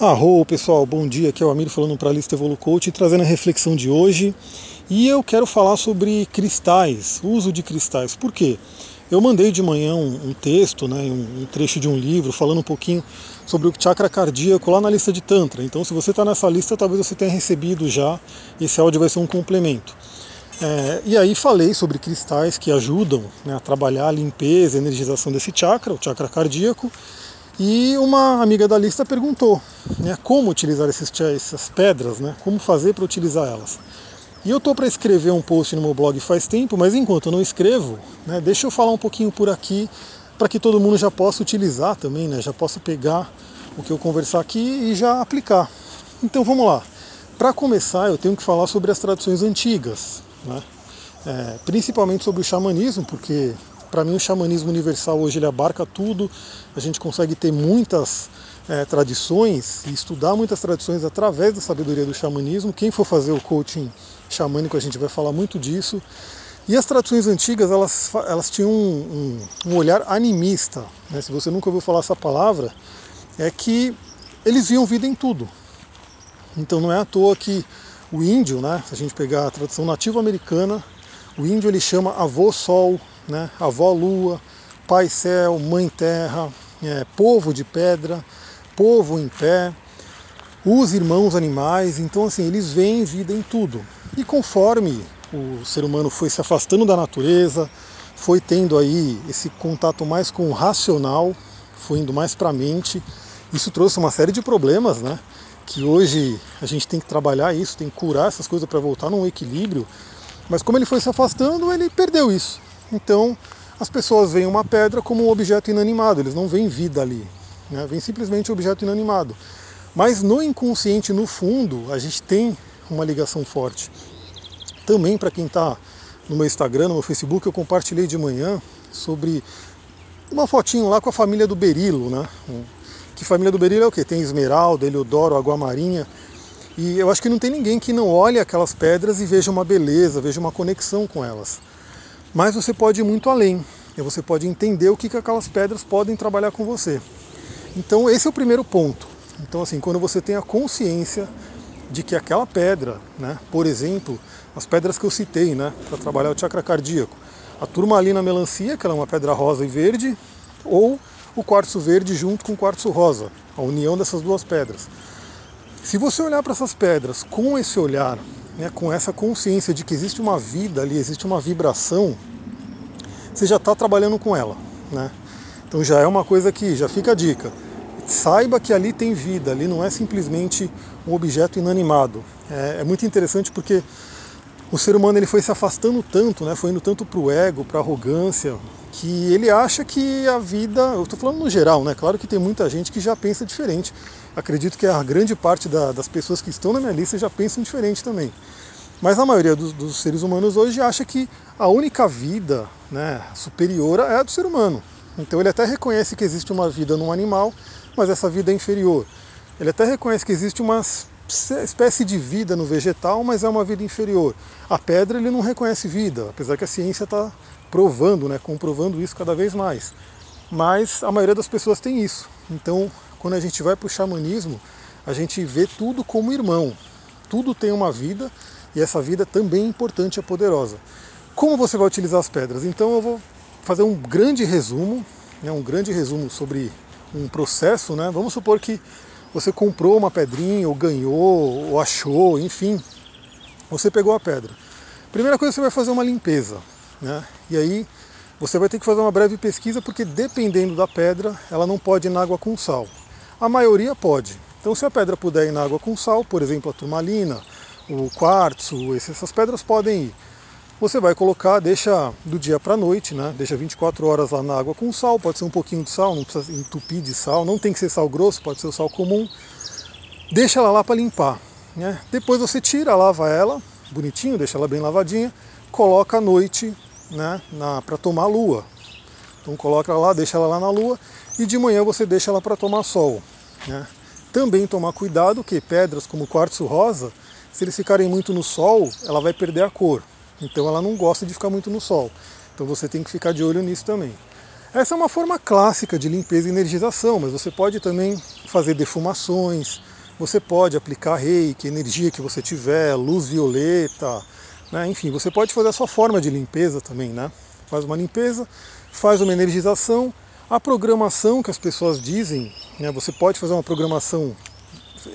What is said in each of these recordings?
Arro, pessoal, bom dia. Aqui é o Amir falando para a Lista Evolu Coach, trazendo a reflexão de hoje. E eu quero falar sobre cristais, uso de cristais. Por quê? Eu mandei de manhã um, um texto, né, um, um, trecho de um livro, falando um pouquinho sobre o chakra cardíaco lá na lista de Tantra. Então, se você está nessa lista, talvez você tenha recebido já. Esse áudio vai ser um complemento. É, e aí falei sobre cristais que ajudam né, a trabalhar a limpeza, a energização desse chakra, o chakra cardíaco. E uma amiga da lista perguntou né, como utilizar esses, essas pedras, né, como fazer para utilizar elas. E eu estou para escrever um post no meu blog faz tempo, mas enquanto eu não escrevo, né, deixa eu falar um pouquinho por aqui para que todo mundo já possa utilizar também, né, já possa pegar o que eu conversar aqui e já aplicar. Então vamos lá. Para começar, eu tenho que falar sobre as tradições antigas, né, é, principalmente sobre o xamanismo, porque para mim, o xamanismo universal hoje ele abarca tudo. A gente consegue ter muitas é, tradições e estudar muitas tradições através da sabedoria do xamanismo. Quem for fazer o coaching xamânico, a gente vai falar muito disso. E as tradições antigas, elas, elas tinham um, um, um olhar animista. Né? Se você nunca ouviu falar essa palavra, é que eles viam vida em tudo. Então não é à toa que o índio, né, se a gente pegar a tradição nativa americana, o índio ele chama avô sol, né? avó lua, pai céu, mãe terra, é, povo de pedra, povo em pé, os irmãos animais, então assim, eles veem vida em tudo. E conforme o ser humano foi se afastando da natureza, foi tendo aí esse contato mais com o racional, foi indo mais para a mente, isso trouxe uma série de problemas, né? Que hoje a gente tem que trabalhar isso, tem que curar essas coisas para voltar num equilíbrio. Mas como ele foi se afastando, ele perdeu isso. Então as pessoas veem uma pedra como um objeto inanimado, eles não veem vida ali, né? vem simplesmente um objeto inanimado. Mas no inconsciente, no fundo, a gente tem uma ligação forte. Também para quem está no meu Instagram, no meu Facebook, eu compartilhei de manhã sobre uma fotinho lá com a família do Berilo, né? Que família do Berilo é o quê? Tem Esmeralda, Eliodoro, Água Marinha. E eu acho que não tem ninguém que não olhe aquelas pedras e veja uma beleza, veja uma conexão com elas. Mas você pode ir muito além, e você pode entender o que, que aquelas pedras podem trabalhar com você. Então esse é o primeiro ponto. Então assim, quando você tem a consciência de que aquela pedra, né, por exemplo, as pedras que eu citei, né, para trabalhar o chakra cardíaco, a turmalina melancia, que ela é uma pedra rosa e verde, ou o quartzo verde junto com o quartzo rosa, a união dessas duas pedras. Se você olhar para essas pedras com esse olhar né, com essa consciência de que existe uma vida ali, existe uma vibração, você já está trabalhando com ela. Né? Então já é uma coisa que já fica a dica. Saiba que ali tem vida, ali não é simplesmente um objeto inanimado. É, é muito interessante porque o ser humano ele foi se afastando tanto, né, foi indo tanto para o ego, para a arrogância, que ele acha que a vida, eu estou falando no geral, né? Claro que tem muita gente que já pensa diferente. Acredito que a grande parte da, das pessoas que estão na minha lista já pensam diferente também. Mas a maioria dos, dos, seres humanos hoje acha que a única vida né, superior é a do ser humano. Então ele até reconhece que existe uma vida num animal, mas essa vida é inferior. Ele até reconhece que existe uma espécie de vida no vegetal, mas é uma vida inferior. A pedra ele não reconhece vida, apesar que a ciência está provando, né, comprovando isso cada vez mais. Mas a maioria das pessoas tem isso. Então, quando a gente vai para o xamanismo, a gente vê tudo como irmão. Tudo tem uma vida e essa vida também é importante e é poderosa. Como você vai utilizar as pedras? Então eu vou fazer um grande resumo, né, um grande resumo sobre um processo. Né? Vamos supor que você comprou uma pedrinha, ou ganhou, ou achou, enfim, você pegou a pedra. Primeira coisa, você vai fazer uma limpeza. Né? E aí você vai ter que fazer uma breve pesquisa porque dependendo da pedra, ela não pode ir na água com sal. A maioria pode. Então se a pedra puder ir na água com sal, por exemplo a turmalina, o quartzo, essas pedras podem ir. Você vai colocar, deixa do dia para a noite, né? deixa 24 horas lá na água com sal, pode ser um pouquinho de sal, não precisa entupir de sal, não tem que ser sal grosso, pode ser o sal comum. Deixa ela lá para limpar. Né? Depois você tira, lava ela, bonitinho, deixa ela bem lavadinha, coloca à noite né, para tomar lua. Então coloca lá, deixa ela lá na lua e de manhã você deixa ela para tomar sol. Né. Também tomar cuidado que pedras como quartzo rosa, se eles ficarem muito no sol, ela vai perder a cor. Então ela não gosta de ficar muito no sol. Então você tem que ficar de olho nisso também. Essa é uma forma clássica de limpeza e energização, mas você pode também fazer defumações, você pode aplicar reiki, energia que você tiver, luz violeta, né? enfim, você pode fazer a sua forma de limpeza também, né? Faz uma limpeza, faz uma energização, a programação que as pessoas dizem, né? você pode fazer uma programação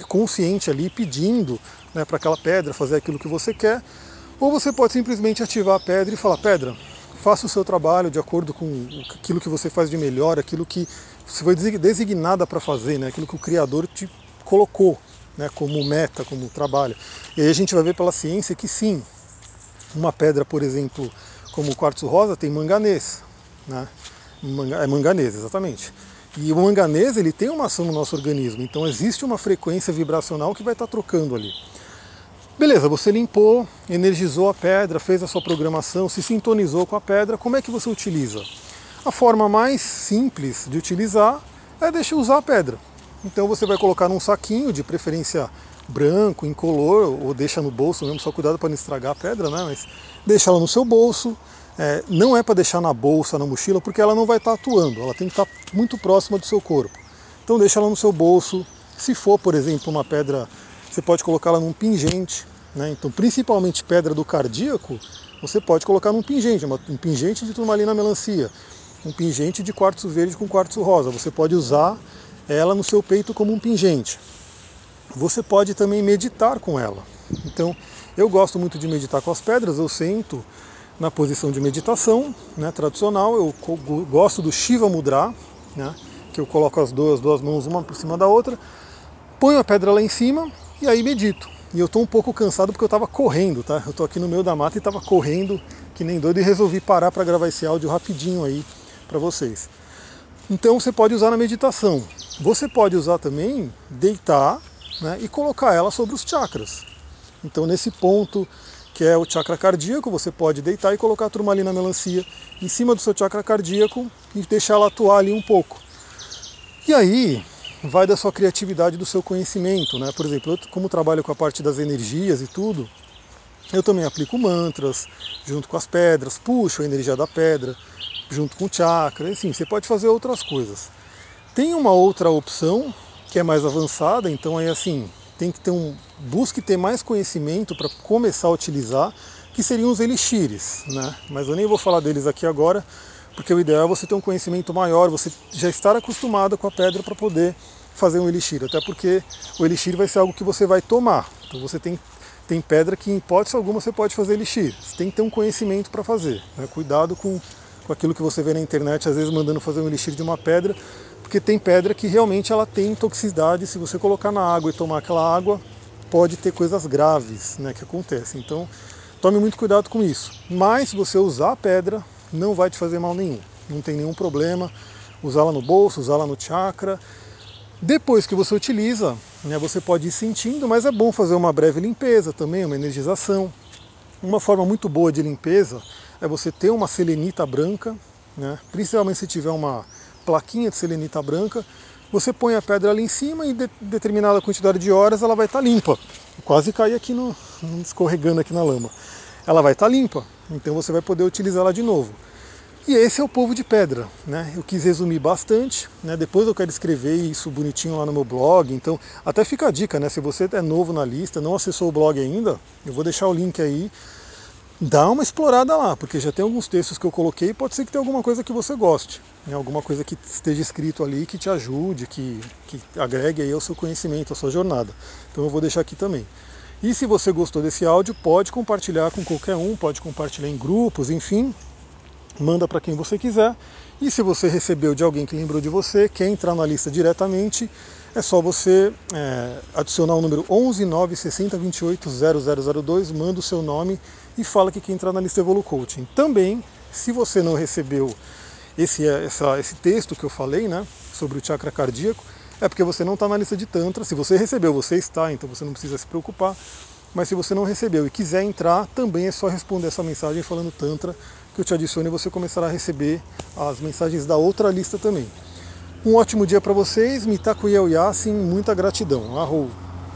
consciente ali pedindo né, para aquela pedra fazer aquilo que você quer, ou você pode simplesmente ativar a pedra e falar, pedra, faça o seu trabalho de acordo com aquilo que você faz de melhor, aquilo que você foi designada para fazer, né, aquilo que o Criador te colocou né, como meta, como trabalho. E aí a gente vai ver pela ciência que sim, uma pedra, por exemplo, como o quartzo rosa, tem manganês. Né? É manganês, exatamente. E o manganês ele tem uma ação no nosso organismo, então existe uma frequência vibracional que vai estar trocando ali. Beleza, você limpou, energizou a pedra, fez a sua programação, se sintonizou com a pedra, como é que você utiliza? A forma mais simples de utilizar é deixar usar a pedra. Então você vai colocar num saquinho, de preferência branco, incolor, ou deixa no bolso mesmo, só cuidado para não estragar a pedra, né? Mas deixa ela no seu bolso. É, não é para deixar na bolsa, na mochila, porque ela não vai estar tá atuando, ela tem que estar tá muito próxima do seu corpo. Então deixa ela no seu bolso. Se for, por exemplo, uma pedra, você pode colocá-la num pingente. Né? Então, principalmente pedra do cardíaco, você pode colocar num pingente, um pingente de turmalina melancia, um pingente de quartzo verde com quartzo rosa. Você pode usar ela no seu peito como um pingente. Você pode também meditar com ela. Então, eu gosto muito de meditar com as pedras, eu sento na posição de meditação né, tradicional, eu gosto do Shiva Mudra, né, que eu coloco as duas, duas mãos uma por cima da outra, ponho a pedra lá em cima e aí medito. E eu estou um pouco cansado porque eu estava correndo, tá? Eu estou aqui no meio da mata e estava correndo que nem doido e resolvi parar para gravar esse áudio rapidinho aí para vocês. Então você pode usar na meditação. Você pode usar também deitar né, e colocar ela sobre os chakras. Então nesse ponto que é o chakra cardíaco, você pode deitar e colocar a turmalina melancia em cima do seu chakra cardíaco e deixar ela atuar ali um pouco. E aí vai da sua criatividade, do seu conhecimento, né? Por exemplo, eu como trabalho com a parte das energias e tudo, eu também aplico mantras junto com as pedras, puxo a energia da pedra junto com o chakra, assim, você pode fazer outras coisas. Tem uma outra opção que é mais avançada, então aí assim, tem que ter um. Busque ter mais conhecimento para começar a utilizar, que seriam os elixires, né? Mas eu nem vou falar deles aqui agora, porque o ideal é você ter um conhecimento maior, você já estar acostumado com a pedra para poder fazer um elixir, até porque o elixir vai ser algo que você vai tomar. Então você tem, tem pedra que, em hipótese alguma, você pode fazer elixir. Você tem que ter um conhecimento para fazer. Né? Cuidado com, com aquilo que você vê na internet, às vezes mandando fazer um elixir de uma pedra, porque tem pedra que realmente ela tem toxicidade, se você colocar na água e tomar aquela água, pode ter coisas graves né, que acontecem. Então tome muito cuidado com isso. Mas se você usar a pedra, não vai te fazer mal nenhum. Não tem nenhum problema. Usá-la no bolso, usá-la no chakra. Depois que você utiliza, né, você pode ir sentindo, mas é bom fazer uma breve limpeza também, uma energização. Uma forma muito boa de limpeza é você ter uma selenita branca, né, principalmente se tiver uma plaquinha de selenita branca, você põe a pedra ali em cima e de determinada quantidade de horas ela vai estar tá limpa. Eu quase caí aqui no, escorregando aqui na lama. Ela vai estar tá limpa, então você vai poder utilizá-la de novo. E esse é o povo de pedra, né? Eu quis resumir bastante, né? Depois eu quero escrever isso bonitinho lá no meu blog, então até fica a dica, né? Se você é novo na lista, não acessou o blog ainda, eu vou deixar o link aí dá uma explorada lá, porque já tem alguns textos que eu coloquei pode ser que tenha alguma coisa que você goste, né? alguma coisa que esteja escrito ali que te ajude, que, que agregue aí ao seu conhecimento, à sua jornada. Então eu vou deixar aqui também. E se você gostou desse áudio, pode compartilhar com qualquer um, pode compartilhar em grupos, enfim, manda para quem você quiser. E se você recebeu de alguém que lembrou de você, quer entrar na lista diretamente, é só você é, adicionar o número 11 960 28 0002, manda o seu nome e fala que quer entrar na lista Evolu Coaching. Também, se você não recebeu esse, essa, esse texto que eu falei, né, sobre o chakra cardíaco, é porque você não está na lista de Tantra. Se você recebeu, você está, então você não precisa se preocupar. Mas se você não recebeu e quiser entrar, também é só responder essa mensagem falando Tantra que eu te adicione e você começará a receber as mensagens da outra lista também. Um ótimo dia para vocês, Mitakuya Yasin, muita gratidão. Arrou!